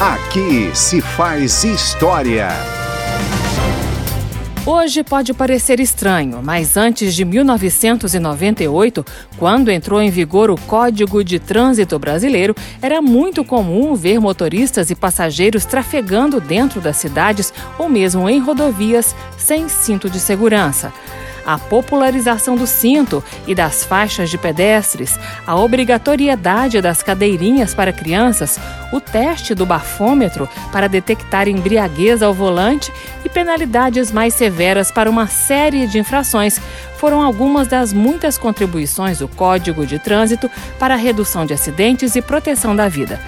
Aqui se faz história. Hoje pode parecer estranho, mas antes de 1998, quando entrou em vigor o Código de Trânsito Brasileiro, era muito comum ver motoristas e passageiros trafegando dentro das cidades ou mesmo em rodovias sem cinto de segurança a popularização do cinto e das faixas de pedestres, a obrigatoriedade das cadeirinhas para crianças, o teste do bafômetro para detectar embriaguez ao volante e penalidades mais severas para uma série de infrações foram algumas das muitas contribuições do Código de Trânsito para a redução de acidentes e proteção da vida.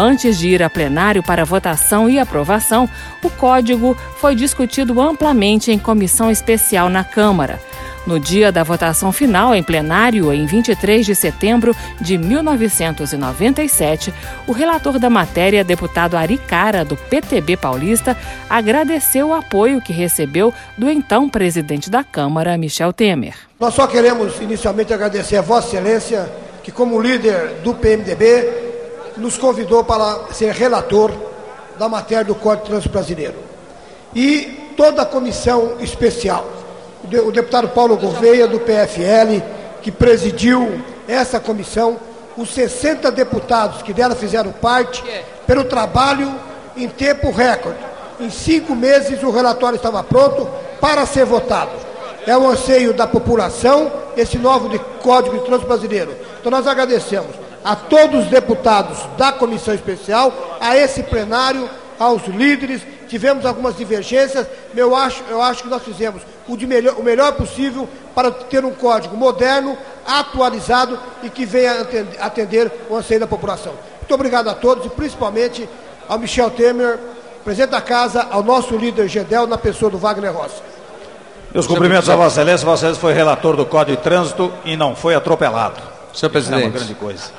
Antes de ir a plenário para votação e aprovação, o código foi discutido amplamente em comissão especial na Câmara. No dia da votação final em plenário, em 23 de setembro de 1997, o relator da matéria, deputado Ari Cara, do PTB paulista, agradeceu o apoio que recebeu do então presidente da Câmara, Michel Temer. Nós só queremos inicialmente agradecer a Vossa Excelência, que, como líder do PMDB, nos convidou para ser relator da matéria do Código de Trânsito Brasileiro. E toda a comissão especial, o deputado Paulo Gouveia, do PFL, que presidiu essa comissão, os 60 deputados que dela fizeram parte, pelo trabalho em tempo recorde. Em cinco meses o relatório estava pronto para ser votado. É o anseio da população esse novo Código de Trânsito Brasileiro. Então nós agradecemos a todos os deputados da comissão especial, a esse plenário, aos líderes. Tivemos algumas divergências, eu acho, eu acho que nós fizemos o, melhor, o melhor possível para ter um código moderno, atualizado e que venha atender o anseio da população. Muito obrigado a todos e principalmente ao Michel Temer, presidente da casa, ao nosso líder Gedel, na pessoa do Wagner Rossi. Meus cumprimentos a Vossa Excelência. Vossa Excelência foi relator do Código de Trânsito e não foi atropelado. Senhor presidente. É uma grande coisa.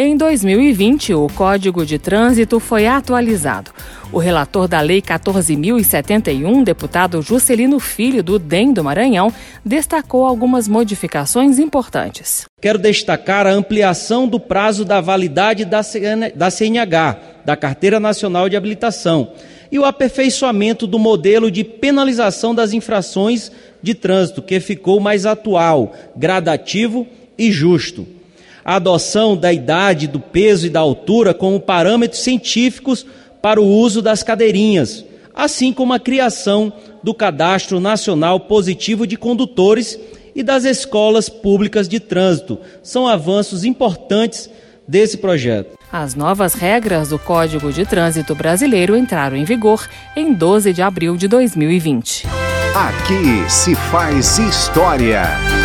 Em 2020, o Código de Trânsito foi atualizado. O relator da Lei 14.071, deputado Juscelino Filho, do DEM do Maranhão, destacou algumas modificações importantes. Quero destacar a ampliação do prazo da validade da CNH, da Carteira Nacional de Habilitação, e o aperfeiçoamento do modelo de penalização das infrações de trânsito, que ficou mais atual, gradativo e justo a adoção da idade, do peso e da altura como parâmetros científicos para o uso das cadeirinhas, assim como a criação do Cadastro Nacional Positivo de Condutores e das escolas públicas de trânsito. São avanços importantes desse projeto. As novas regras do Código de Trânsito Brasileiro entraram em vigor em 12 de abril de 2020. Aqui se faz história.